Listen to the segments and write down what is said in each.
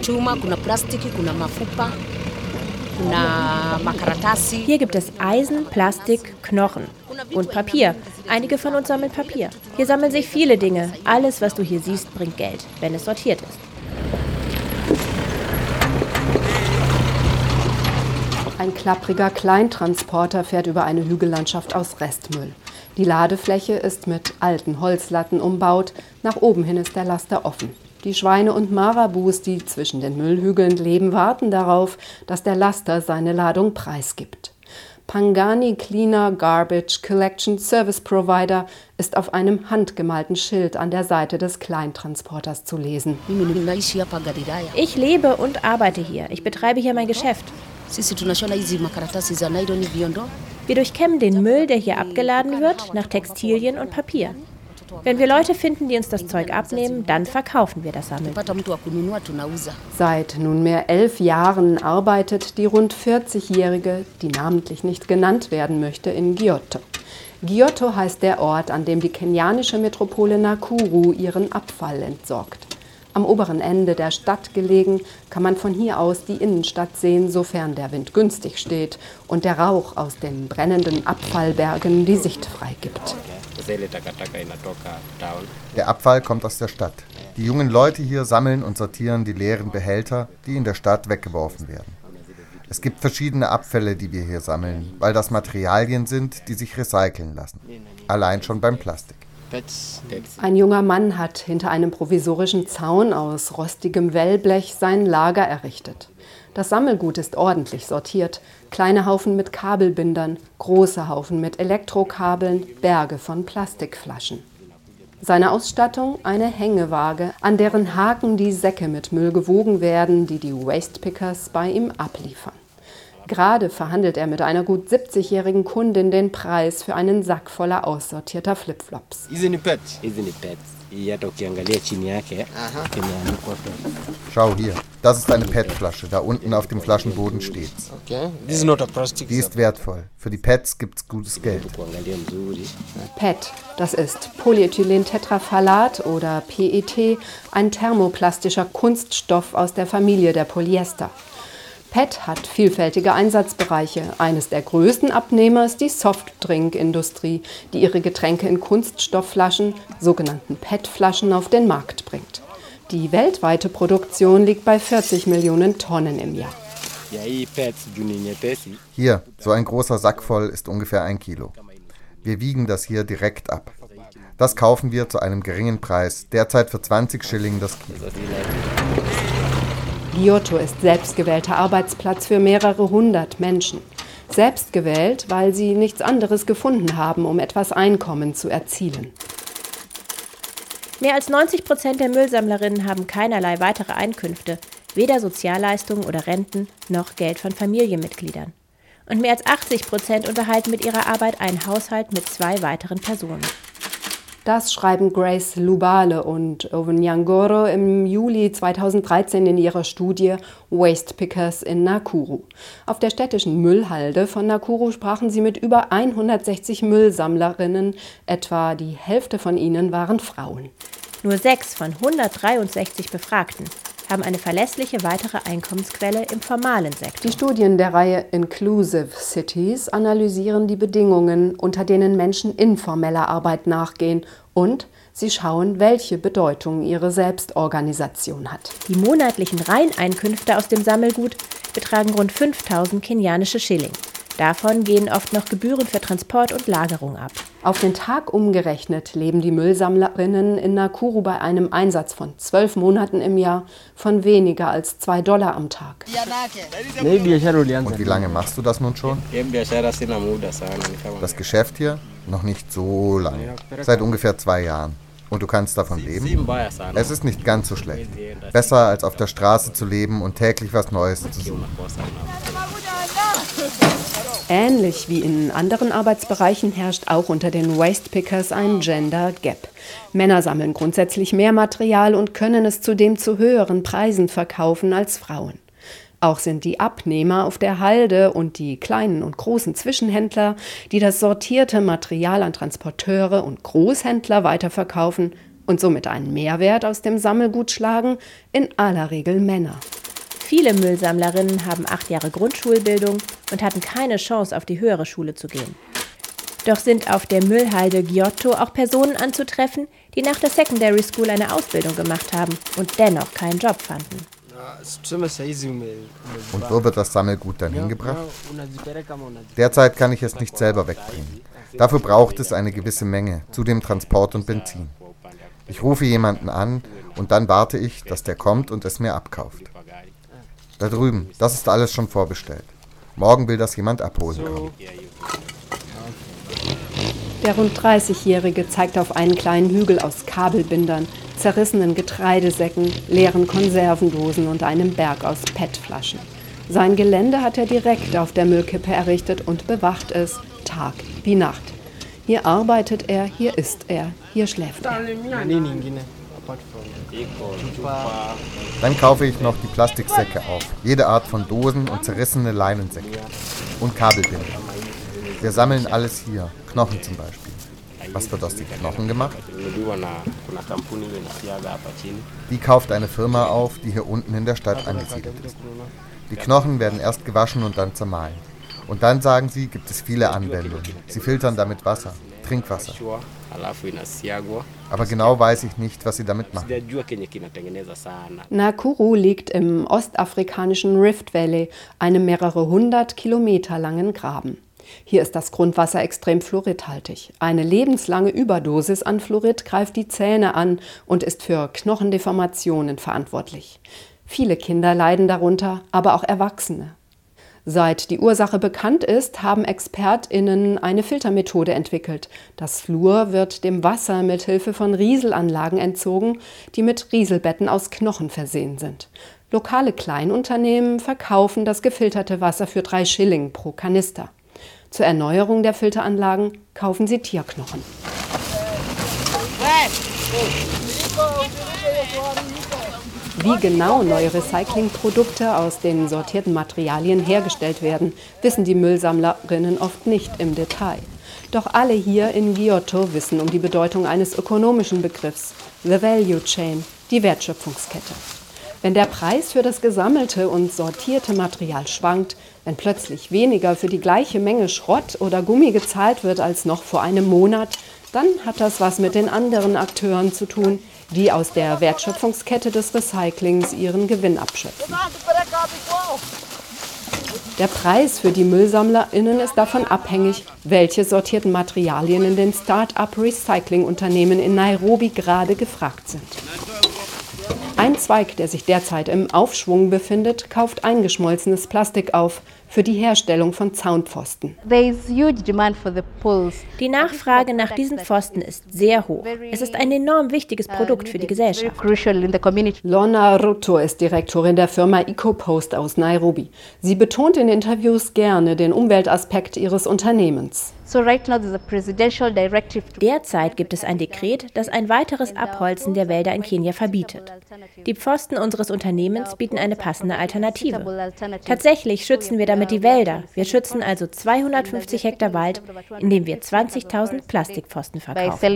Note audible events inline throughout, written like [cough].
chuma, kuna plastiki, kuna mafupa, kuna makaratasi. Hier gibt es Eisen, Plastik, Knochen und Papier. Einige von uns sammeln Papier. Hier sammeln sich viele Dinge. Alles, was du hier siehst, bringt Geld, wenn es sortiert ist. Ein klappriger Kleintransporter fährt über eine Hügellandschaft aus Restmüll. Die Ladefläche ist mit alten Holzlatten umbaut, nach oben hin ist der Laster offen. Die Schweine und Marabus, die zwischen den Müllhügeln leben, warten darauf, dass der Laster seine Ladung preisgibt. Pangani Cleaner Garbage Collection Service Provider ist auf einem handgemalten Schild an der Seite des Kleintransporters zu lesen. Ich lebe und arbeite hier. Ich betreibe hier mein Geschäft. Wir durchkämmen den Müll, der hier abgeladen wird, nach Textilien und Papier. Wenn wir Leute finden, die uns das Zeug abnehmen, dann verkaufen wir das Sammeln. Seit nunmehr elf Jahren arbeitet die rund 40-Jährige, die namentlich nicht genannt werden möchte, in Giotto. Giotto heißt der Ort, an dem die kenianische Metropole Nakuru ihren Abfall entsorgt. Am oberen Ende der Stadt gelegen, kann man von hier aus die Innenstadt sehen, sofern der Wind günstig steht und der Rauch aus den brennenden Abfallbergen die Sicht freigibt. Der Abfall kommt aus der Stadt. Die jungen Leute hier sammeln und sortieren die leeren Behälter, die in der Stadt weggeworfen werden. Es gibt verschiedene Abfälle, die wir hier sammeln, weil das Materialien sind, die sich recyceln lassen. Allein schon beim Plastik. Ein junger Mann hat hinter einem provisorischen Zaun aus rostigem Wellblech sein Lager errichtet. Das Sammelgut ist ordentlich sortiert. Kleine Haufen mit Kabelbindern, große Haufen mit Elektrokabeln, Berge von Plastikflaschen. Seine Ausstattung eine Hängewaage, an deren Haken die Säcke mit Müll gewogen werden, die die Wastepickers bei ihm abliefern. Gerade verhandelt er mit einer gut 70-jährigen Kundin den Preis für einen Sack voller aussortierter Flipflops. Schau hier, das ist eine PET-Flasche. Da unten auf dem Flaschenboden steht's. Die ist wertvoll. Für die PETs gibt's gutes Geld. PET, das ist Polyethylentetraphthalat oder PET, ein thermoplastischer Kunststoff aus der Familie der Polyester. PET hat vielfältige Einsatzbereiche. Eines der größten Abnehmer ist die Softdrinkindustrie, die ihre Getränke in Kunststoffflaschen, sogenannten PET-Flaschen, auf den Markt bringt. Die weltweite Produktion liegt bei 40 Millionen Tonnen im Jahr. Hier, so ein großer Sack voll ist ungefähr ein Kilo. Wir wiegen das hier direkt ab. Das kaufen wir zu einem geringen Preis, derzeit für 20 Schilling das Kilo. Giotto ist selbstgewählter Arbeitsplatz für mehrere hundert Menschen. Selbstgewählt, weil sie nichts anderes gefunden haben, um etwas Einkommen zu erzielen. Mehr als 90 Prozent der Müllsammlerinnen haben keinerlei weitere Einkünfte, weder Sozialleistungen oder Renten noch Geld von Familienmitgliedern. Und mehr als 80 Prozent unterhalten mit ihrer Arbeit einen Haushalt mit zwei weiteren Personen. Das schreiben Grace Lubale und Owen Nyangoro im Juli 2013 in ihrer Studie Waste Pickers in Nakuru. Auf der städtischen Müllhalde von Nakuru sprachen sie mit über 160 Müllsammlerinnen, etwa die Hälfte von ihnen waren Frauen. Nur sechs von 163 Befragten haben eine verlässliche weitere Einkommensquelle im formalen Sektor. Die Studien der Reihe Inclusive Cities analysieren die Bedingungen, unter denen Menschen informeller Arbeit nachgehen und sie schauen, welche Bedeutung ihre Selbstorganisation hat. Die monatlichen Reineinkünfte aus dem Sammelgut betragen rund 5000 kenianische Schilling. Davon gehen oft noch Gebühren für Transport und Lagerung ab. Auf den Tag umgerechnet leben die Müllsammlerinnen in Nakuru bei einem Einsatz von zwölf Monaten im Jahr von weniger als zwei Dollar am Tag. Und wie lange machst du das nun schon? Das Geschäft hier? Noch nicht so lange. Seit ungefähr zwei Jahren. Und du kannst davon leben? Es ist nicht ganz so schlecht. Besser als auf der Straße zu leben und täglich was Neues zu suchen. Ähnlich wie in anderen Arbeitsbereichen herrscht auch unter den Wastepickers ein Gender Gap. Männer sammeln grundsätzlich mehr Material und können es zudem zu höheren Preisen verkaufen als Frauen. Auch sind die Abnehmer auf der Halde und die kleinen und großen Zwischenhändler, die das sortierte Material an Transporteure und Großhändler weiterverkaufen, und somit einen Mehrwert aus dem Sammelgut schlagen, in aller Regel Männer. Viele Müllsammlerinnen haben acht Jahre Grundschulbildung und hatten keine Chance, auf die höhere Schule zu gehen. Doch sind auf der Müllhalde Giotto auch Personen anzutreffen, die nach der Secondary School eine Ausbildung gemacht haben und dennoch keinen Job fanden. Und wo wird das Sammelgut dann hingebracht? Derzeit kann ich es nicht selber wegbringen. Dafür braucht es eine gewisse Menge, zudem Transport und Benzin. Ich rufe jemanden an und dann warte ich, dass der kommt und es mir abkauft. Da drüben, das ist alles schon vorbestellt. Morgen will das jemand abholen kommen. Der rund 30-Jährige zeigt auf einen kleinen Hügel aus Kabelbindern, zerrissenen Getreidesäcken, leeren Konservendosen und einem Berg aus PET-Flaschen. Sein Gelände hat er direkt auf der Müllkippe errichtet und bewacht es Tag wie Nacht. Hier arbeitet er, hier isst er, hier schläft er. Dann kaufe ich noch die Plastiksäcke auf, jede Art von Dosen und zerrissene Leinensäcke und Kabelbinder. Wir sammeln alles hier, Knochen zum Beispiel. Was wird aus den Knochen gemacht? Die kauft eine Firma auf, die hier unten in der Stadt angesiedelt ist. Die Knochen werden erst gewaschen und dann zermahlen. Und dann sagen sie, gibt es viele Anwendungen. Sie filtern damit Wasser, Trinkwasser. Aber genau weiß ich nicht, was sie damit machen. Nakuru liegt im ostafrikanischen Rift Valley, einem mehrere hundert Kilometer langen Graben. Hier ist das Grundwasser extrem fluoridhaltig. Eine lebenslange Überdosis an Fluorid greift die Zähne an und ist für Knochendeformationen verantwortlich. Viele Kinder leiden darunter, aber auch Erwachsene. Seit die Ursache bekannt ist, haben ExpertInnen eine Filtermethode entwickelt. Das Fluor wird dem Wasser mit Hilfe von Rieselanlagen entzogen, die mit Rieselbetten aus Knochen versehen sind. Lokale Kleinunternehmen verkaufen das gefilterte Wasser für drei Schilling pro Kanister. Zur Erneuerung der Filteranlagen kaufen sie Tierknochen. Wie genau neue Recyclingprodukte aus den sortierten Materialien hergestellt werden, wissen die Müllsammlerinnen oft nicht im Detail. Doch alle hier in Giotto wissen um die Bedeutung eines ökonomischen Begriffs, the value chain, die Wertschöpfungskette. Wenn der Preis für das gesammelte und sortierte Material schwankt, wenn plötzlich weniger für die gleiche Menge Schrott oder Gummi gezahlt wird als noch vor einem Monat, dann hat das was mit den anderen Akteuren zu tun, die aus der Wertschöpfungskette des Recyclings ihren Gewinn abschöpfen. Der Preis für die MüllsammlerInnen ist davon abhängig, welche sortierten Materialien in den Start-up-Recycling-Unternehmen in Nairobi gerade gefragt sind. Ein Zweig, der sich derzeit im Aufschwung befindet, kauft eingeschmolzenes Plastik auf für die Herstellung von Zaunpfosten. Die Nachfrage nach diesen Pfosten ist sehr hoch. Es ist ein enorm wichtiges Produkt für die Gesellschaft. Lorna Ruto ist Direktorin der Firma EcoPost aus Nairobi. Sie betont in Interviews gerne den Umweltaspekt ihres Unternehmens. Derzeit gibt es ein Dekret, das ein weiteres Abholzen der Wälder in Kenia verbietet. Die Pfosten unseres Unternehmens bieten eine passende Alternative. Tatsächlich schützen wir damit die Wälder. Wir schützen also 250 Hektar Wald, indem wir 20.000 Plastikpfosten verkaufen.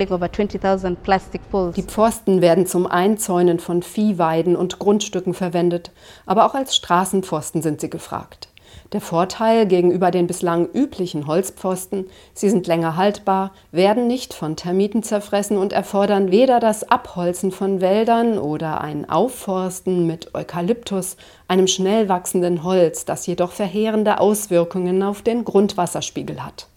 Die Pfosten werden zum Einzäunen von Viehweiden und Grundstücken verwendet, aber auch als Straßenpfosten sind sie gefragt. Der Vorteil gegenüber den bislang üblichen Holzpfosten, sie sind länger haltbar, werden nicht von Termiten zerfressen und erfordern weder das Abholzen von Wäldern oder ein Aufforsten mit Eukalyptus, einem schnell wachsenden Holz, das jedoch verheerende Auswirkungen auf den Grundwasserspiegel hat.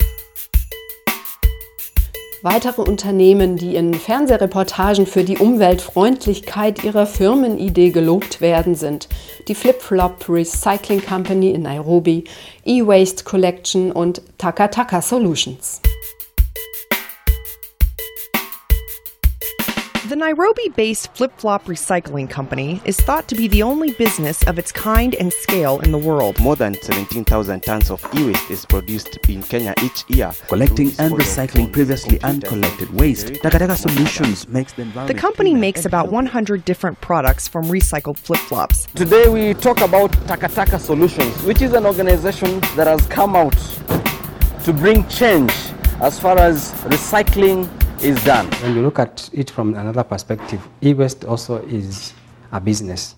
Weitere Unternehmen, die in Fernsehreportagen für die Umweltfreundlichkeit ihrer Firmenidee gelobt werden, sind die Flip-Flop Recycling Company in Nairobi, E-Waste Collection und Takataka Solutions. The Nairobi based Flip Flop Recycling Company is thought to be the only business of its kind and scale in the world. More than 17,000 tons of e waste is produced in Kenya each year. Collecting and recycling previously uncollected waste, Takataka Solutions makes the The company makes about 100 different products from recycled flip flops. Today we talk about Takataka Solutions, which is an organization that has come out to bring change as far as recycling is done. When you look at it from another perspective, e-waste also is a business.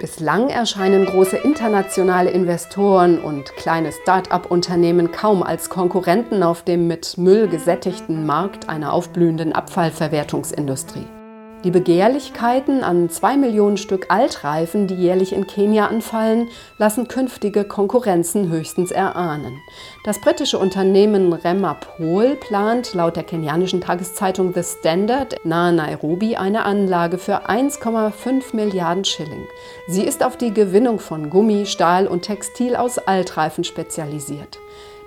Bislang erscheinen große internationale Investoren und kleine Start-up-Unternehmen kaum als Konkurrenten auf dem mit Müll gesättigten Markt einer aufblühenden Abfallverwertungsindustrie. Die Begehrlichkeiten an zwei Millionen Stück Altreifen, die jährlich in Kenia anfallen, lassen künftige Konkurrenzen höchstens erahnen. Das britische Unternehmen Remapol plant laut der kenianischen Tageszeitung The Standard nahe Nairobi eine Anlage für 1,5 Milliarden Schilling. Sie ist auf die Gewinnung von Gummi, Stahl und Textil aus Altreifen spezialisiert.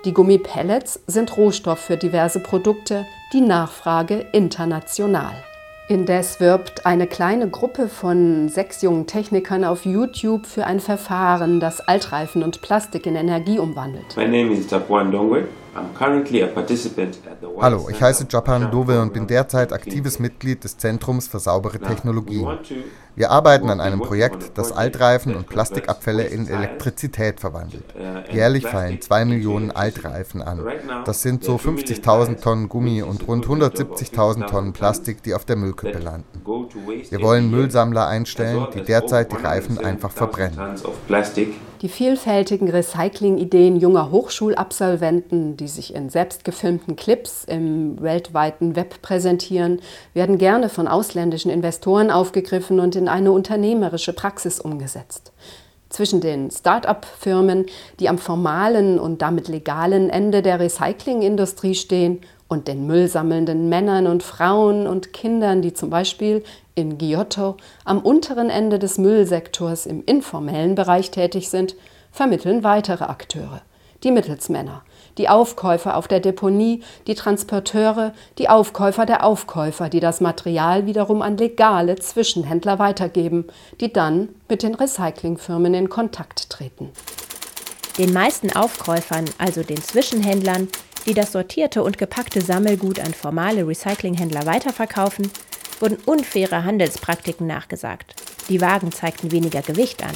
Die Gummipellets sind Rohstoff für diverse Produkte, die Nachfrage international. Indes wirbt eine kleine Gruppe von sechs jungen Technikern auf YouTube für ein Verfahren, das Altreifen und Plastik in Energie umwandelt. My name is Tapuan Dongwe. Hallo, ich heiße Japan Dove und bin derzeit aktives Mitglied des Zentrums für saubere Technologien. Wir arbeiten an einem Projekt, das Altreifen und Plastikabfälle in Elektrizität verwandelt. Uh, Jährlich fallen 2 Millionen Altreifen an. Das sind so 50.000 Tonnen Gummi und rund 170.000 Tonnen Plastik, die auf der Müllkippe landen. Wir wollen Müllsammler einstellen, die derzeit die Reifen einfach verbrennen. Die vielfältigen Recycling-Ideen junger Hochschulabsolventen, die sich in selbstgefilmten Clips im weltweiten Web präsentieren, werden gerne von ausländischen Investoren aufgegriffen und in eine unternehmerische Praxis umgesetzt. Zwischen den Start-up-Firmen, die am formalen und damit legalen Ende der Recyclingindustrie stehen, und den müllsammelnden Männern und Frauen und Kindern, die zum Beispiel in Giotto am unteren Ende des Müllsektors im informellen Bereich tätig sind, vermitteln weitere Akteure, die Mittelsmänner, die Aufkäufer auf der Deponie, die Transporteure, die Aufkäufer der Aufkäufer, die das Material wiederum an legale Zwischenhändler weitergeben, die dann mit den Recyclingfirmen in Kontakt treten. Den meisten Aufkäufern, also den Zwischenhändlern, die das sortierte und gepackte Sammelgut an formale Recyclinghändler weiterverkaufen, wurden unfaire Handelspraktiken nachgesagt. Die Wagen zeigten weniger Gewicht an.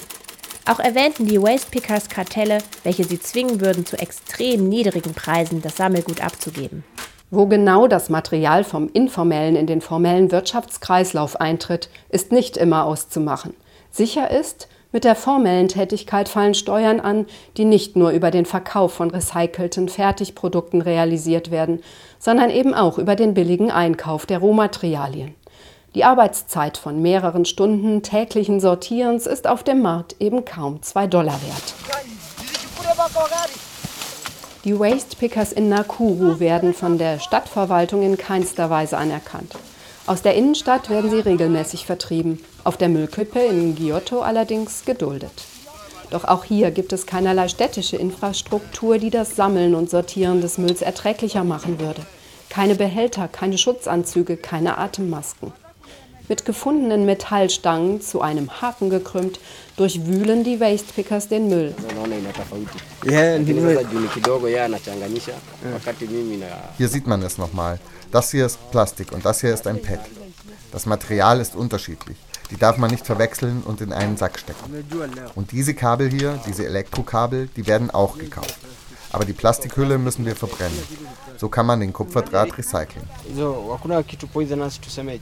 Auch erwähnten die Waste Pickers Kartelle, welche sie zwingen würden, zu extrem niedrigen Preisen das Sammelgut abzugeben. Wo genau das Material vom informellen in den formellen Wirtschaftskreislauf eintritt, ist nicht immer auszumachen. Sicher ist, mit der formellen Tätigkeit fallen Steuern an, die nicht nur über den Verkauf von recycelten Fertigprodukten realisiert werden, sondern eben auch über den billigen Einkauf der Rohmaterialien. Die Arbeitszeit von mehreren Stunden täglichen Sortierens ist auf dem Markt eben kaum 2 Dollar wert. Die Waste Pickers in Nakuru werden von der Stadtverwaltung in keinster Weise anerkannt. Aus der Innenstadt werden sie regelmäßig vertrieben, auf der Müllkippe in Giotto allerdings geduldet. Doch auch hier gibt es keinerlei städtische Infrastruktur, die das Sammeln und Sortieren des Mülls erträglicher machen würde. Keine Behälter, keine Schutzanzüge, keine Atemmasken. Mit gefundenen Metallstangen zu einem Haken gekrümmt, durchwühlen die Wastepickers den Müll. Hier sieht man es nochmal. Das hier ist Plastik und das hier ist ein PET. Das Material ist unterschiedlich. Die darf man nicht verwechseln und in einen Sack stecken. Und diese Kabel hier, diese Elektrokabel, die werden auch gekauft. Aber die Plastikhülle müssen wir verbrennen. So kann man den Kupferdraht recyceln.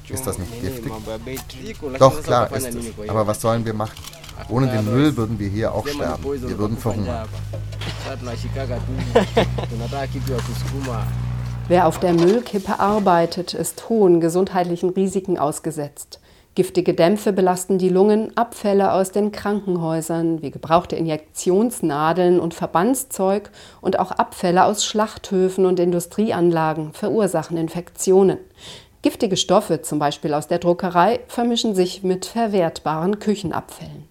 Ist das nicht giftig? Doch, klar ist es. Aber was sollen wir machen? Ohne den Müll würden wir hier auch sterben. Wir würden verhungern. [laughs] Wer auf der Müllkippe arbeitet, ist hohen gesundheitlichen Risiken ausgesetzt. Giftige Dämpfe belasten die Lungen, Abfälle aus den Krankenhäusern wie gebrauchte Injektionsnadeln und Verbandszeug und auch Abfälle aus Schlachthöfen und Industrieanlagen verursachen Infektionen. Giftige Stoffe, zum Beispiel aus der Druckerei, vermischen sich mit verwertbaren Küchenabfällen.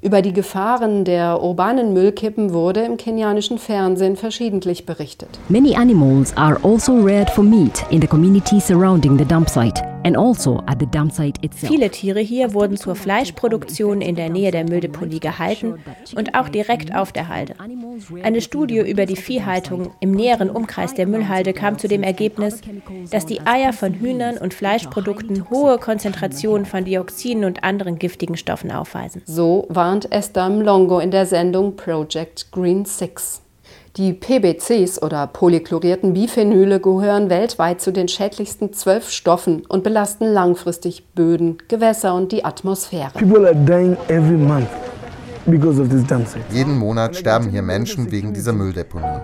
Über die Gefahren der urbanen Müllkippen wurde im kenianischen Fernsehen verschiedentlich berichtet. Many animals are also reared for meat in the community surrounding the dump site. Also Viele Tiere hier wurden zur Fleischproduktion in der Nähe der Mülldeponie gehalten und auch direkt auf der Halde. Eine Studie über die Viehhaltung im näheren Umkreis der Müllhalde kam zu dem Ergebnis, dass die Eier von Hühnern und Fleischprodukten hohe Konzentrationen von Dioxinen und anderen giftigen Stoffen aufweisen. So warnt Esther Mlongo in der Sendung Project Green 6. Die PBCs oder polychlorierten Biphenyle gehören weltweit zu den schädlichsten zwölf Stoffen und belasten langfristig Böden, Gewässer und die Atmosphäre. Jeden Monat sterben hier Menschen wegen dieser Mülldeponie.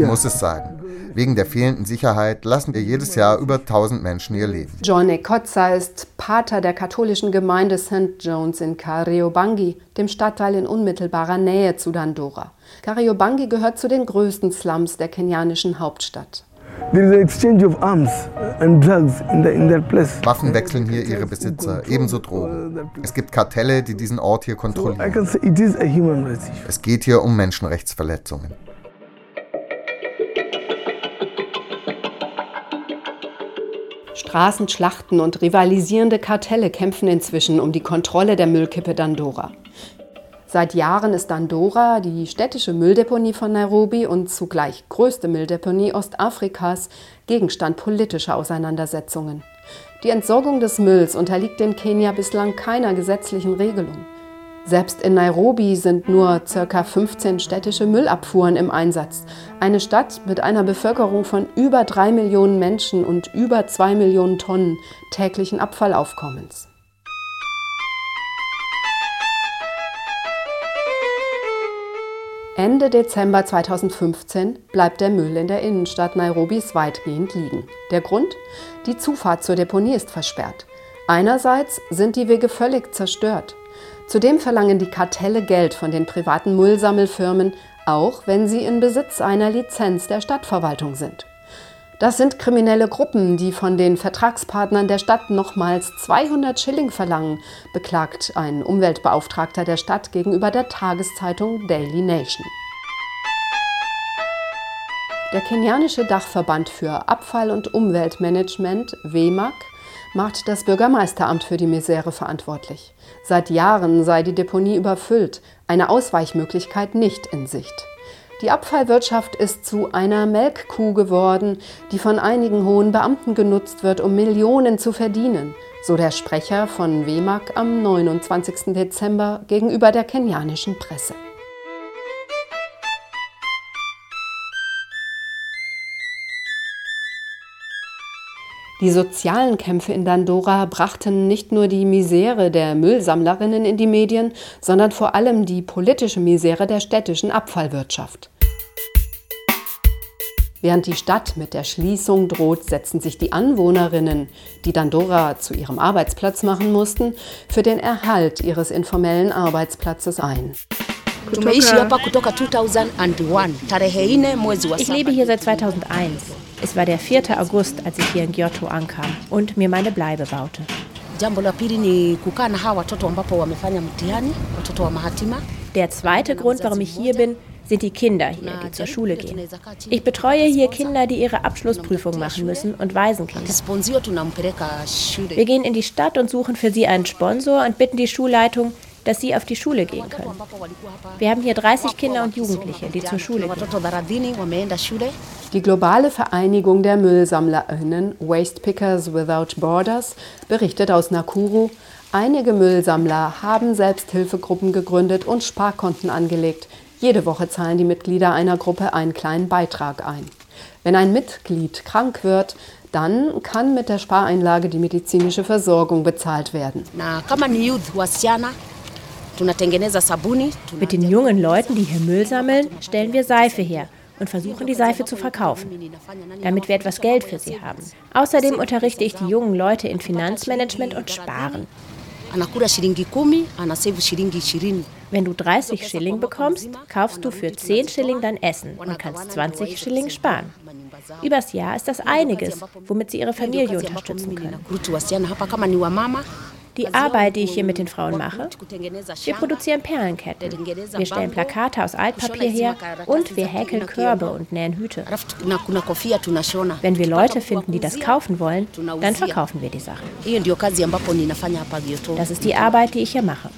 Ich muss es sagen. Wegen der fehlenden Sicherheit lassen wir jedes Jahr über 1000 Menschen ihr Leben. John Ekotza ist Pater der katholischen Gemeinde St. Jones in Kariobangi, dem Stadtteil in unmittelbarer Nähe zu Dandora. Kariobangi gehört zu den größten Slums der kenianischen Hauptstadt. Waffen wechseln hier ihre Besitzer, ebenso Drogen. Es gibt Kartelle, die diesen Ort hier kontrollieren. Es geht hier um Menschenrechtsverletzungen. Straßenschlachten und rivalisierende Kartelle kämpfen inzwischen um die Kontrolle der Müllkippe Dandora. Seit Jahren ist Dandora die städtische Mülldeponie von Nairobi und zugleich größte Mülldeponie Ostafrikas Gegenstand politischer Auseinandersetzungen. Die Entsorgung des Mülls unterliegt in Kenia bislang keiner gesetzlichen Regelung. Selbst in Nairobi sind nur ca. 15 städtische Müllabfuhren im Einsatz. Eine Stadt mit einer Bevölkerung von über 3 Millionen Menschen und über 2 Millionen Tonnen täglichen Abfallaufkommens. Ende Dezember 2015 bleibt der Müll in der Innenstadt Nairobis weitgehend liegen. Der Grund? Die Zufahrt zur Deponie ist versperrt. Einerseits sind die Wege völlig zerstört. Zudem verlangen die Kartelle Geld von den privaten Müllsammelfirmen, auch wenn sie in Besitz einer Lizenz der Stadtverwaltung sind. Das sind kriminelle Gruppen, die von den Vertragspartnern der Stadt nochmals 200 Schilling verlangen, beklagt ein Umweltbeauftragter der Stadt gegenüber der Tageszeitung Daily Nation. Der kenianische Dachverband für Abfall- und Umweltmanagement, WEMAG, macht das Bürgermeisteramt für die Misere verantwortlich. Seit Jahren sei die Deponie überfüllt, eine Ausweichmöglichkeit nicht in Sicht. Die Abfallwirtschaft ist zu einer Melkkuh geworden, die von einigen hohen Beamten genutzt wird, um Millionen zu verdienen, so der Sprecher von WEMAG am 29. Dezember gegenüber der kenianischen Presse. Die sozialen Kämpfe in Dandora brachten nicht nur die Misere der Müllsammlerinnen in die Medien, sondern vor allem die politische Misere der städtischen Abfallwirtschaft. Während die Stadt mit der Schließung droht, setzen sich die Anwohnerinnen, die Dandora zu ihrem Arbeitsplatz machen mussten, für den Erhalt ihres informellen Arbeitsplatzes ein. Ich lebe hier seit 2001. Es war der 4. August, als ich hier in Giotto ankam und mir meine Bleibe baute. Der zweite Grund, warum ich hier bin, sind die Kinder hier, die zur Schule gehen. Ich betreue hier Kinder, die ihre Abschlussprüfung machen müssen und Waisenkinder. Wir gehen in die Stadt und suchen für sie einen Sponsor und bitten die Schulleitung, dass sie auf die Schule gehen können. Wir haben hier 30 Kinder und Jugendliche, die zur Schule gehen. Die globale Vereinigung der MüllsammlerInnen Waste Pickers Without Borders berichtet aus Nakuru, einige Müllsammler haben Selbsthilfegruppen gegründet und Sparkonten angelegt. Jede Woche zahlen die Mitglieder einer Gruppe einen kleinen Beitrag ein. Wenn ein Mitglied krank wird, dann kann mit der Spareinlage die medizinische Versorgung bezahlt werden. Mit den jungen Leuten, die hier Müll sammeln, stellen wir Seife her und versuchen die Seife zu verkaufen, damit wir etwas Geld für sie haben. Außerdem unterrichte ich die jungen Leute in Finanzmanagement und Sparen. Wenn du 30 Schilling bekommst, kaufst du für 10 Schilling dein Essen und kannst 20 Schilling sparen. Übers Jahr ist das einiges, womit sie ihre Familie unterstützen können. Die Arbeit, die ich hier mit den Frauen mache, wir produzieren Perlenketten, wir stellen Plakate aus Altpapier her und wir häkeln Körbe und nähen Hüte. Wenn wir Leute finden, die das kaufen wollen, dann verkaufen wir die Sachen. Das ist die Arbeit, die ich hier mache.